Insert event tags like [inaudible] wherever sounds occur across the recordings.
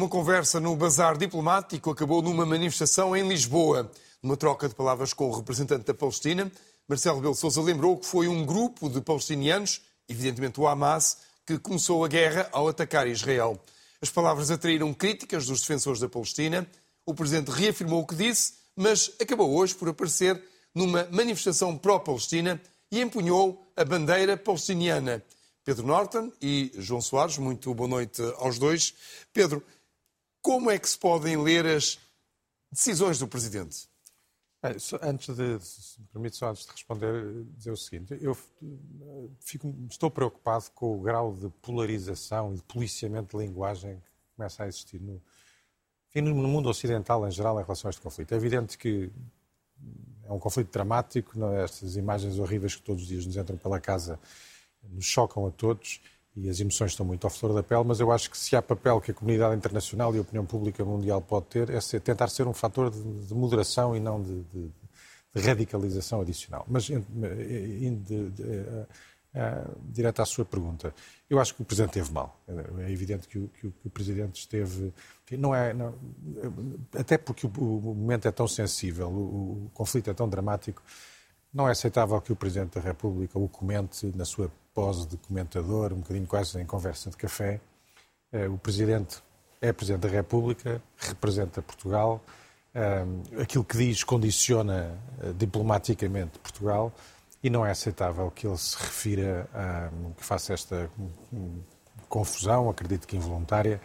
Uma conversa no bazar diplomático acabou numa manifestação em Lisboa. Numa troca de palavras com o representante da Palestina, Marcelo Rebelo Sousa lembrou que foi um grupo de palestinianos, evidentemente o Hamas, que começou a guerra ao atacar Israel. As palavras atraíram críticas dos defensores da Palestina. O presidente reafirmou o que disse, mas acabou hoje por aparecer numa manifestação pró-Palestina e empunhou a bandeira palestiniana. Pedro Norton e João Soares, muito boa noite aos dois. Pedro, como é que se podem ler as decisões do Presidente? Antes de, se me permite só antes de responder, dizer o seguinte, eu fico, estou preocupado com o grau de polarização e de policiamento de linguagem que começa a existir no, no mundo ocidental em geral em relação a este conflito. É evidente que é um conflito dramático, é? estas imagens horríveis que todos os dias nos entram pela casa nos chocam a todos e as emoções estão muito à flor da pele, mas eu acho que se há papel que a comunidade internacional e a opinião pública mundial pode ter é ser, tentar ser um fator de, de moderação e não de, de, de radicalização adicional. Mas indo uh, direto à sua pergunta, eu acho que o Presidente teve mal. É evidente que o, que o, que o Presidente esteve... Não é, não, até porque o, o, momento é tão sensível, o, o conflito é tão dramático, não é aceitável que o Presidente da República o comente na sua pose de comentador, um bocadinho quase em conversa de café. Eh, o Presidente é Presidente da República, representa Portugal. Eh, aquilo que diz condiciona eh, diplomaticamente Portugal e não é aceitável que ele se refira, a, que faça esta confusão, acredito que involuntária,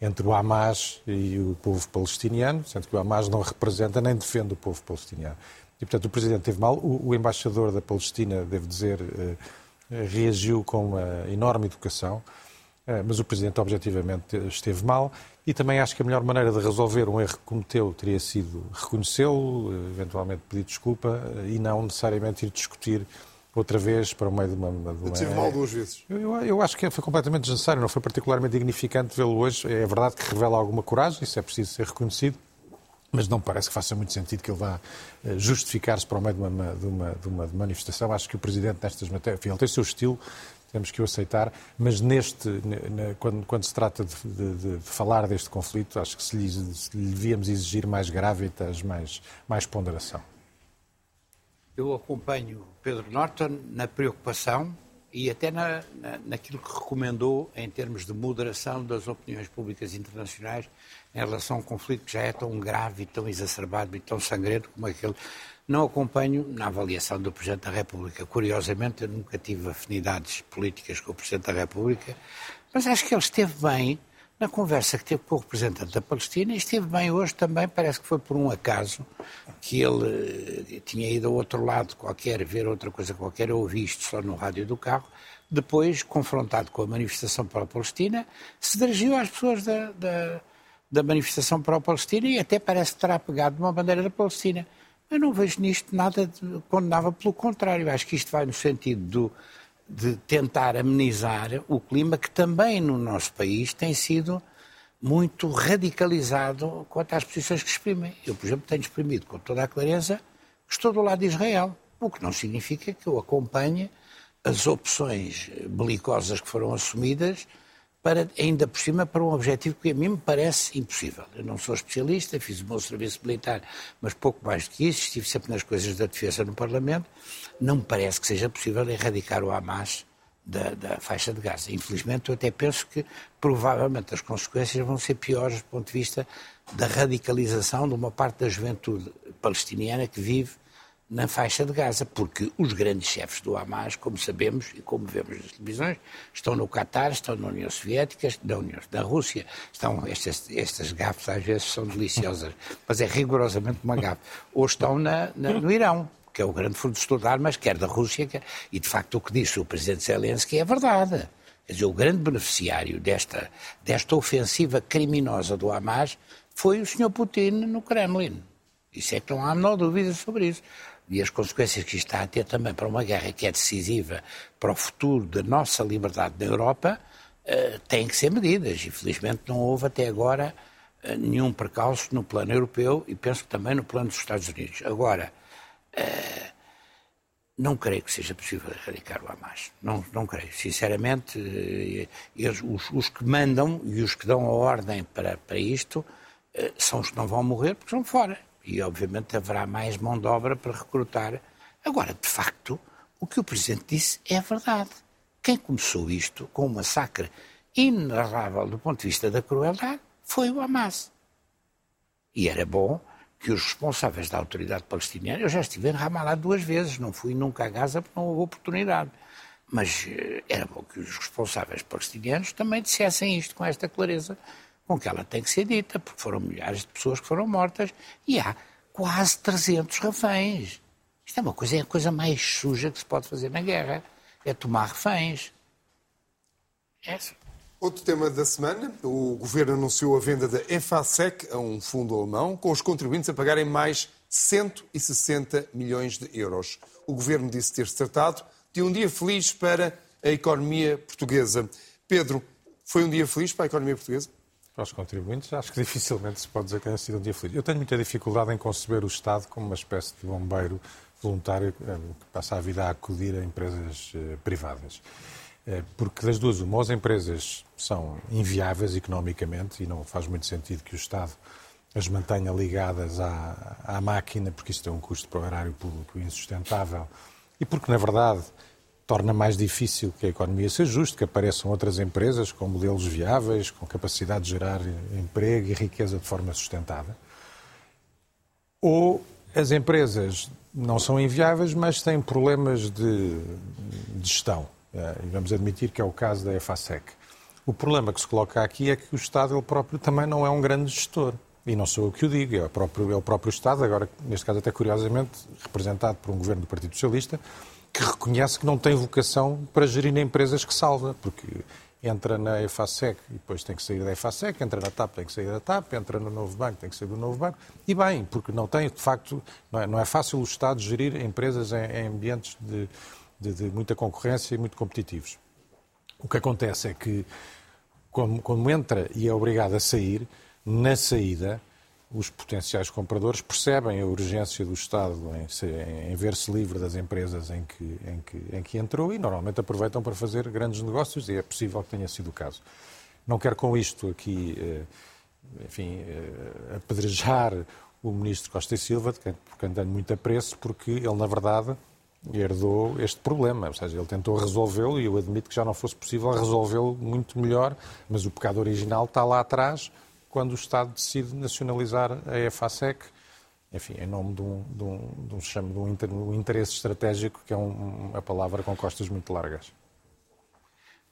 entre o Hamas e o povo palestiniano, sendo que o Hamas não representa nem defende o povo palestiniano. E, portanto, o Presidente teve mal. O, o embaixador da Palestina, devo dizer, eh, reagiu com uma enorme educação, eh, mas o Presidente, objetivamente, esteve mal. E também acho que a melhor maneira de resolver um erro que cometeu teria sido reconhecê-lo, eventualmente pedir desculpa e não necessariamente ir discutir outra vez para o meio de uma. De uma... Tive mal duas vezes. Eu, eu, acho que foi completamente desnecessário, não foi particularmente dignificante vê-lo hoje. É verdade que revela alguma coragem, isso é preciso ser reconhecido, mas não parece que faça muito sentido que ele vá eh, justificar-se para o meio de uma, de, uma, de uma, manifestação. Acho que o Presidente, nestas matérias, ele tem o seu estilo, temos que o aceitar, mas neste, quando, quando se trata de, de, de, falar deste conflito, acho que se lhe, se lhe devíamos exigir mais gravitas, mais, mais ponderação. Eu acompanho Pedro Norton na preocupação e até na, na, naquilo que recomendou em termos de moderação das opiniões públicas internacionais em relação a um conflito que já é tão grave, tão exacerbado e tão sangrento como aquele. Não acompanho na avaliação do Presidente da República. Curiosamente, eu nunca tive afinidades políticas com o Presidente da República, mas acho que ele esteve bem na conversa que teve com o representante da Palestina e esteve bem hoje também, parece que foi por um acaso que ele eh, tinha ido ao outro lado qualquer, ver outra coisa qualquer, ou ouvi isto só no rádio do carro, depois, confrontado com a manifestação para a Palestina, se dirigiu às pessoas da, da, da manifestação para a Palestina e até parece que terá pegado uma bandeira da Palestina. Eu não vejo nisto nada de condenável, pelo contrário, acho que isto vai no sentido do, de tentar amenizar o clima que também no nosso país tem sido muito radicalizado quanto às posições que exprimem. Eu, por exemplo, tenho exprimido com toda a clareza que estou do lado de Israel, o que não significa que eu acompanhe as opções belicosas que foram assumidas para, ainda por cima, para um objetivo que a mim me parece impossível. Eu não sou especialista, fiz o meu serviço militar, mas pouco mais do que isso, estive sempre nas coisas da defesa no Parlamento, não me parece que seja possível erradicar o Hamas da, da, faixa de Gaza. Infelizmente, eu até penso que provavelmente as consequências vão ser piores do ponto de vista da radicalização de uma parte da juventude palestiniana que vive na faixa de Gaza, porque os grandes chefes do Hamas, como sabemos e como vemos nas televisões, estão no Catar, estão na União Soviética, na União da Rússia, estão estas, estas gafes às vezes são deliciosas, [laughs] mas é rigorosamente uma gafe, ou estão na, na, no Irão, que é o grande fornecedor de armas, quer da Rússia, quer... e de facto o que disse o presidente Zelensky é verdade. Quer dizer, o grande beneficiário desta, desta ofensiva criminosa do Hamas foi o Sr. Putin no Kremlin. Isso é que não há menor dúvida sobre isso e as consequências que isto está a ter também para uma guerra que é decisiva para o futuro da nossa liberdade na Europa, uh, têm que ser medidas. Infelizmente não houve até agora uh, nenhum percalço no plano europeu e penso também no plano dos Estados Unidos. Agora, uh, não creio que seja possível erradicar o Hamas. Não, não creio. Sinceramente, eh, eles, os, os, que mandam e os que dão a ordem para, para isto eh, são os que não vão morrer porque estão fora. E, obviamente, haverá mais mão de obra para recrutar. Agora, de facto, o que o Presidente disse é verdade. Quem começou isto com um massacre inarrável do ponto de vista da crueldade foi o Hamas. E era bom que os responsáveis da autoridade palestiniana, eu já estive em Ramallah duas vezes, não fui nunca a Gaza porque não houve oportunidade, mas eh, era bom que os responsáveis palestinianos também dissessem isto com esta clareza com que ela tem que ser dita, porque foram milhares de pessoas que foram mortas e há quase 300 reféns. Isto é uma coisa, é a coisa mais suja que se pode fazer na guerra, é tomar reféns. É Outro tema da semana, o governo anunciou a venda da EFASEC a um fundo alemão, com os contribuintes a pagarem mais 160 milhões de euros. O governo disse ter-se tratado de um dia feliz para a economia portuguesa. Pedro, foi um dia feliz para a economia portuguesa? Para os contribuintes, acho que dificilmente se pode dizer que tenha sido um dia feliz. Eu tenho muita dificuldade em conceber o Estado como uma espécie de bombeiro voluntário eh, que passa a vida a acudir a empresas eh, privadas. É, porque das duas, uma, as empresas são inviáveis economicamente e não faz muito sentido que o Estado as mantenha ligadas à, à máquina, porque isso tem um custo para o erário público insustentável e porque, na verdade, torna mais difícil que a economia se ajuste, que apareçam outras empresas com modelos viáveis, com capacidade de gerar emprego e riqueza de forma sustentada. Ou as empresas não são inviáveis, mas têm problemas de, gestão eh, e vamos admitir que é o caso da EFASEC. O problema que se coloca aqui é que o Estado ele próprio também não é um grande gestor. E não sou eu que o digo, é o próprio, é o próprio Estado, agora, neste caso até curiosamente, representado por um governo do Partido Socialista, que reconhece que não tem vocação para gerir empresas que salva, porque entra na EFASEC e depois tem que sair da EFASEC, entra na TAP, tem que sair da TAP, entra no Novo Banco, tem que sair do Novo Banco. E bem, porque não tem, de facto, não é, não é fácil o Estado gerir empresas em, em ambientes de, de, de muita concorrência e muito competitivos. O que acontece é que, como, como entra e é obrigado a sair, na saída, os potenciais compradores percebem a urgência do Estado em, em ver-se livre das empresas em que, em, que, em que entrou e normalmente aproveitam para fazer grandes negócios e é possível que tenha sido o caso. Não quero com isto aqui, eh, enfim, eh, apedrejar o Ministro Costa e Silva, de quem, por quem muito apreço, porque ele, na verdade, herdou este problema. Ou seja, ele tentou resolvê-lo e eu admito que já não fosse possível resolvê-lo muito melhor, mas o pecado original está lá atrás, quando o Estado decide nacionalizar a EFASEC, enfim, em nome de um, de um, de um, chamo, de um interesse estratégico, que é um, uma palavra com costas muito largas.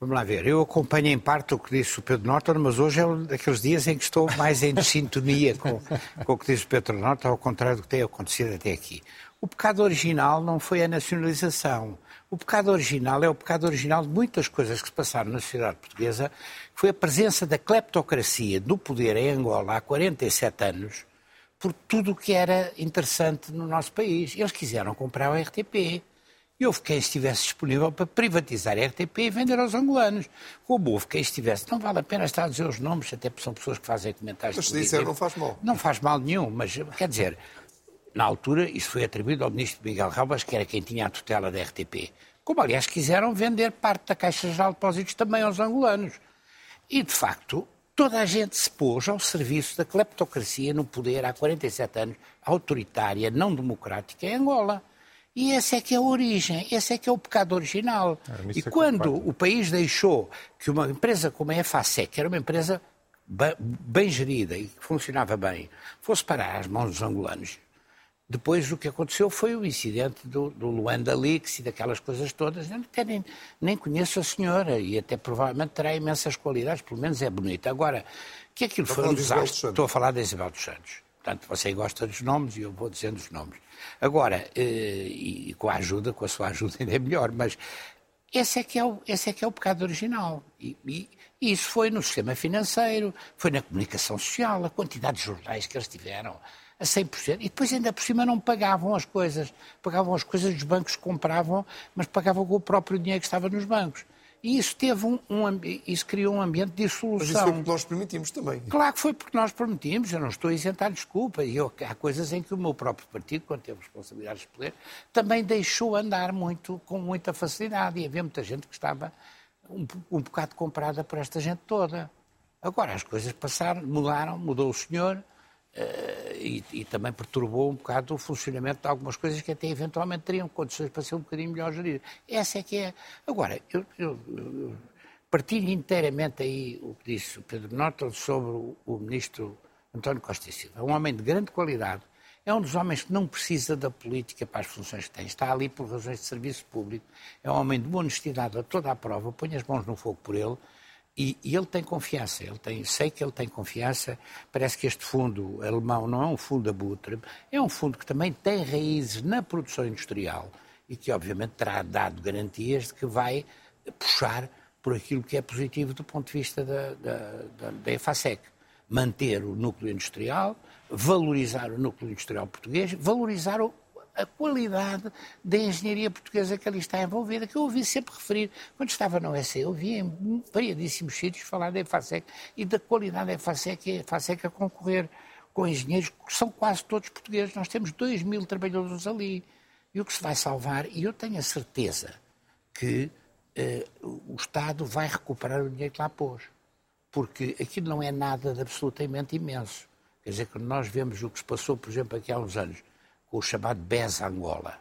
Vamos lá ver, eu acompanho em parte o que disse o Pedro Norton, mas hoje é um daqueles dias em que estou mais em sintonia com, com o que disse o Pedro Norton, ao contrário do que tem acontecido até aqui. O pecado original não foi a nacionalização. O pecado original é o pecado original de muitas coisas que se passaram na sociedade portuguesa, que foi a presença da cleptocracia do poder em Angola há 47 anos, por tudo o que era interessante no nosso país. Eles quiseram comprar o RTP. E houve quem estivesse disponível para privatizar a RTP e vender aos angolanos. Como houve quem estivesse, não vale a pena estar a dizer os nomes, até porque são pessoas que fazem comentários. Mas se disser, não faz mal. Não faz mal nenhum, mas quer dizer, na altura, isso foi atribuído ao ministro Miguel Rabas, que era quem tinha a tutela da RTP. Como, aliás, quiseram vender parte da Caixa Geral de Depósitos também aos angolanos. E, de facto, toda a gente se pôs ao serviço da cleptocracia no poder há 47 anos, autoritária, não democrática, em Angola. E essa é que é a origem, esse é que é o pecado original. É, e quando o país deixou que uma empresa como a EFASEC, que era uma empresa bem gerida e que funcionava bem, fosse parar às mãos dos angolanos, depois o que aconteceu foi o incidente do, do Luanda Leaks e daquelas coisas todas. Eu até nem, nem conheço a senhora e até provavelmente terá imensas qualidades, pelo menos é bonita. Agora, que aquilo Estou foi um desastre. Estou a falar da Isabel dos Santos. Portanto, você gosta dos nomes e eu vou dizendo os nomes. Agora, eh, e, com a ajuda, com a sua ajuda ainda é melhor, mas esse é que é o, esse é, que é o pecado original. E, e, e isso foi no sistema financeiro, foi na comunicação social, a quantidade de jornais que eles tiveram a 100%. E depois ainda por cima não pagavam as coisas. Pagavam as coisas, os bancos compravam, mas pagavam com o próprio dinheiro que estava nos bancos. E isso teve um, um isso criou um ambiente de dissolução. Mas isso foi porque nós permitimos também. Claro que foi porque nós permitimos, eu não estou a isentar desculpa. Eu, há coisas em que o meu próprio partido, quando teve responsabilidades de poder, também deixou andar muito, com muita facilidade. E havia muita gente que estava um, um bocado comprada por esta gente toda. Agora as coisas passaram, mudaram, mudou o senhor. E, e, também perturbou um bocado o funcionamento de algumas coisas que até eventualmente teriam condições para ser um bocadinho melhor geridas. Essa é que é. Agora, eu, eu, eu partilho inteiramente aí o que disse o Pedro Norton sobre o, o ministro António Costa e Silva. É um homem de grande qualidade, é um dos homens que não precisa da política para as funções que tem, está ali por razões de serviço público, é um homem de boa honestidade a toda a prova, põe as mãos no fogo por ele e, e, ele tem confiança, ele tem, sei que ele tem confiança. Parece que este fundo alemão não é um fundo abutre, é um fundo que também tem raízes na produção industrial e que, obviamente, terá dado garantias de que vai puxar por aquilo que é positivo do ponto de vista da, da, da, da EFASEC. Manter o núcleo industrial, valorizar o núcleo industrial português, valorizar o, a qualidade da engenharia portuguesa que ali está envolvida, que eu ouvi sempre referir. Quando estava na OEC, eu ouvi em variadíssimos sítios falar da EFASEC e da qualidade da EFASEC e a EFASEC a concorrer com engenheiros que são quase todos portugueses. Nós temos 2 mil trabalhadores ali. E o que se vai salvar, e eu tenho a certeza que eh, o Estado vai recuperar o dinheiro que lá pôs. Porque aquilo não é nada de absolutamente imenso. Quer dizer, quando nós vemos o que se passou, por exemplo, aqui há uns anos, com o chamado BES Angola.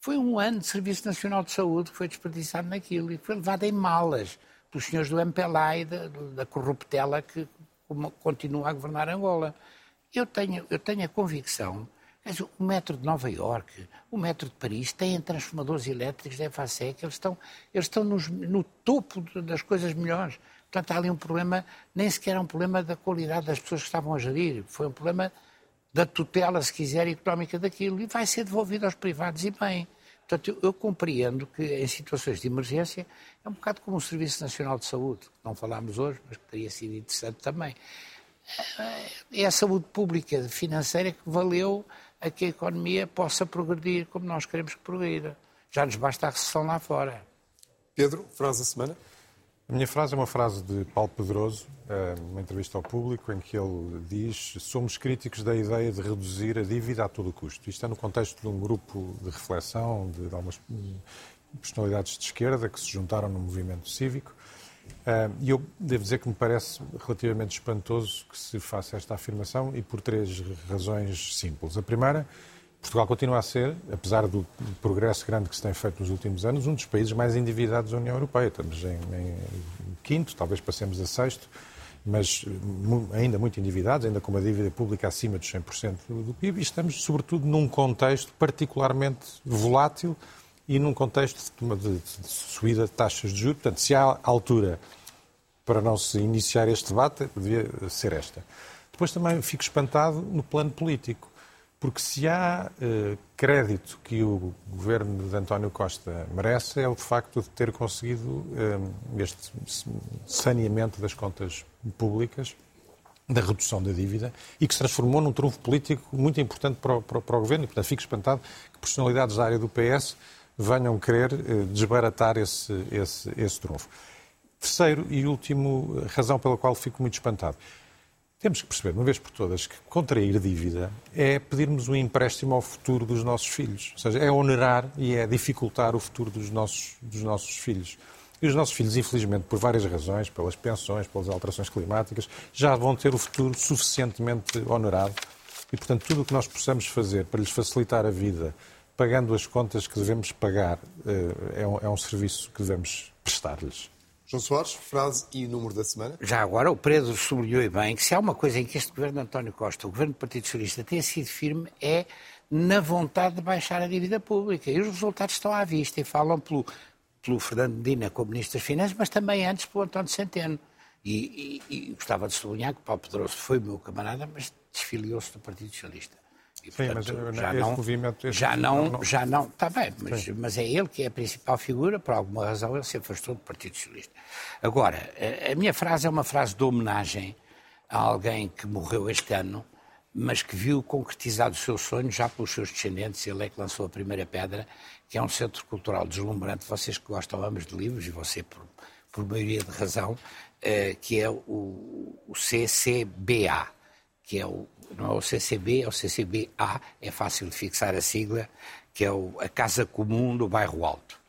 Foi um ano de Serviço Nacional de Saúde que foi desperdiçado naquilo e foi levado em malas pelos senhores do MPLA e da, da corruptela que continua a governar Angola. Eu tenho, eu tenho a convicção o metro de Nova Iorque, o metro de Paris têm transformadores elétricos da EFASEC, eles estão, eles estão nos, no topo das coisas melhores. Portanto, há ali um problema, nem sequer é um problema da qualidade das pessoas que estavam a gerir, foi um problema da tutela, se quiser, económica daquilo e vai ser devolvido aos privados e bem. Portanto, eu, eu, compreendo que em situações de emergência é um bocado como o Serviço Nacional de Saúde, que não falámos hoje, mas que teria sido interessante também. É a saúde pública financeira que valeu a que a economia possa progredir como nós queremos que progrida. Já nos basta a recessão lá fora. Pedro, frase da semana? A minha frase é uma frase de Paulo Pedroso, eh, uma entrevista ao público, em que ele diz: Somos críticos da ideia de reduzir a dívida a todo custo. Isto é no contexto de um grupo de reflexão de, de algumas personalidades de esquerda que se juntaram no movimento cívico. Eh, e eu devo dizer que me parece relativamente espantoso que se faça esta afirmação e por três razões simples. A primeira Portugal continua a ser, apesar do progresso grande que se tem feito nos últimos anos, um dos países mais endividados da União Europeia. Estamos em, em quinto, talvez passemos a sexto, mas ainda muito endividados, ainda com uma dívida pública acima dos 100% do PIB, e estamos, sobretudo, num contexto particularmente volátil e num contexto de, de, de subida de taxas de juros. Portanto, se há altura para não se iniciar este debate, devia ser esta. Depois também fico espantado no plano político. Porque se há eh, crédito que o governo de António Costa merece, é o facto de ter conseguido eh, este saneamento das contas públicas, da redução da dívida, e que se transformou num trunfo político muito importante para o, para, para o governo. E, portanto, fico espantado que personalidades da área do PS venham querer eh, desbaratar esse, esse, esse trunfo. Terceiro e último razão pela qual fico muito espantado. Temos que perceber, uma vez por todas, que contrair dívida é pedirmos um empréstimo ao futuro dos nossos filhos. Ou seja, é onerar e é dificultar o futuro dos nossos, dos nossos filhos. E os nossos filhos, infelizmente, por várias razões, pelas pensões, pelas alterações climáticas, já vão ter o futuro suficientemente onerado. E, portanto, tudo o que nós possamos fazer para lhes facilitar a vida, pagando as contas que devemos pagar, eh, é um, é um serviço que devemos prestar-lhes. João Soares, frase e número da semana. Já agora, o Pedro sublinhou bem que se há uma coisa em que este governo de António Costa, o governo do Partido Socialista, tem sido firme é na vontade de baixar a dívida pública. E os resultados estão à vista e falam pelo, pelo Fernando Medina como Ministro das Finanças, mas também antes pelo António Centeno. E, e, e gostava de sublinhar que Paulo Pedroso foi meu camarada, mas desfiliou-se do Partido Socialista. E, portanto, mas já não, movimento... Já não, não, já não, está bem, mas, mas, é ele que é a principal figura, por alguma razão ele se afastou do Partido Socialista. Agora, a, a minha frase é uma frase de homenagem a alguém que morreu este ano, mas que viu concretizado o seu sonho já pelos seus descendentes. Ele é que lançou a primeira pedra, que é um centro cultural deslumbrante. Vocês que gostam ambos de livros, e você por, por maioria de razão, uh, que é o, o, CCBA, que é o, não é o CCB, é o CCBA, é fácil de fixar a sigla, que é o, a Casa Comum do Bairro Alto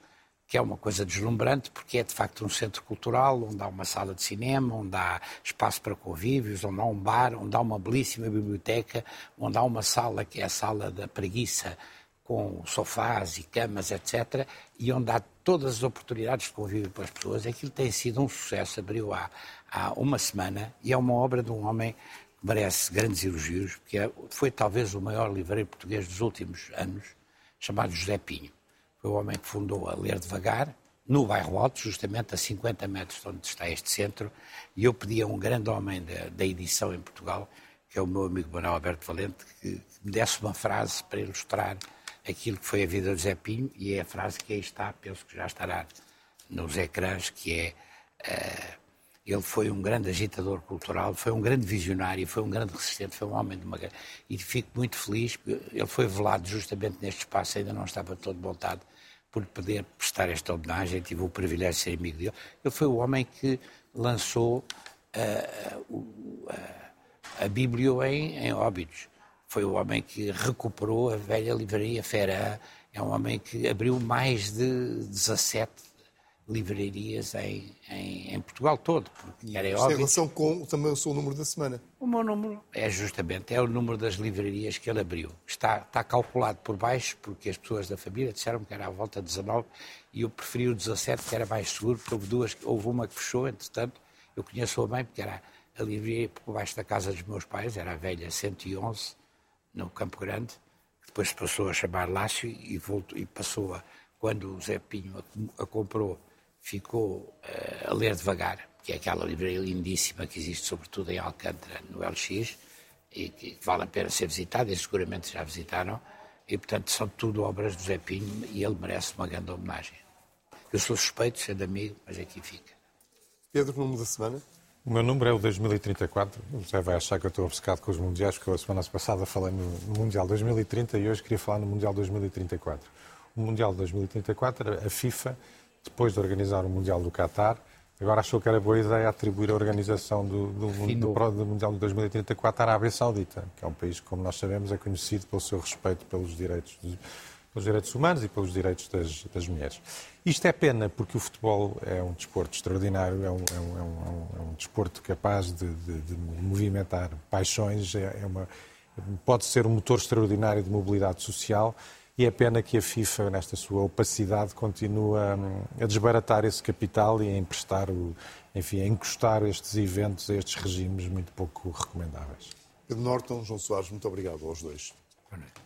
que é uma coisa deslumbrante, porque é de facto um centro cultural, onde há uma sala de cinema, onde há espaço para convívios, onde há um bar, onde há uma belíssima biblioteca, onde há uma sala que é a sala da preguiça, com sofás e camas, etc., e onde há todas as oportunidades de convívio para as pessoas. Aquilo tem sido um sucesso, abriu há, há uma semana, e é uma obra de um homem merece grandes elogios, porque é, foi talvez o maior livreiro português dos últimos anos, chamado José Pinho. Foi o homem que fundou a Ler Devagar, no bairro Alto, justamente a 50 metros de onde está este centro, e eu pedi a um grande homem da, da edição em Portugal, que é o meu amigo Manuel Alberto Valente, que, me desse uma frase para ilustrar aquilo que foi a vida do Zé Pinho, e é a frase que aí está, penso que já estará nos ecrãs, que é uh, ele foi um grande agitador cultural, foi um grande visionário, foi um grande resistente, foi um homem de uma e fico muito feliz, ele foi velado justamente neste espaço, ainda não estava todo montado, por poder prestar esta homenagem, tive o privilégio de ser amigo dele. Ele foi o homem que lançou uh, uh, a Bíblia em, em. Foi o homem que recuperou a velha livraria Fera. É um homem que abriu mais de 17 livrarias em, em, em, Portugal todo. Porque era Isto em relação com também o seu número da semana. O meu número é justamente é o número das livrarias que ele abriu. Está, está calculado por baixo, porque as pessoas da família disseram que era à volta de 19 e eu preferi o 17, que era mais seguro, porque houve duas, houve uma que fechou, entretanto, eu conheço-a bem, porque era a livraria por baixo da casa dos meus pais, era a velha 111, no Campo Grande, que depois passou a chamar Lácio e, voltou, e passou a, quando o Zé Pinho a, a comprou, ficou uh, a ler devagar, que é aquela livraria lindíssima que existe sobretudo em Alcântara, no LX, e que vale a pena ser visitada, e seguramente já visitaram, e portanto são tudo obras do Zé Pinho e ele merece uma grande homenagem. Eu sou suspeito, sendo amigo, mas aqui fica. Pedro, número da semana? O meu número é o 2034. O José vai achar que eu estou obcecado com os Mundiais, porque eu a semana passada falei no Mundial 2030 e hoje queria falar no Mundial 2034. O Mundial 2034, a FIFA depois de organizar o Mundial do Qatar, agora achou que era boa ideia atribuir a organização do, do, do, do Mundial de 2034 à Arábia Saudita, que é um país que, como nós sabemos, é conhecido pelo seu respeito pelos direitos, pelos direitos humanos e pelos direitos das, das, mulheres. Isto é pena porque o futebol é um desporto extraordinário, é um, é um, é um, é um desporto capaz de, de, de movimentar paixões, é, é uma, pode ser um motor extraordinário de mobilidade social, e é pena que a FIFA, nesta sua opacidade, continua hum, a desbaratar esse capital e a emprestar, o, enfim, a encostar estes eventos a estes regimes muito pouco recomendáveis. Pedro Norton, João Soares, muito obrigado aos dois. Boa noite.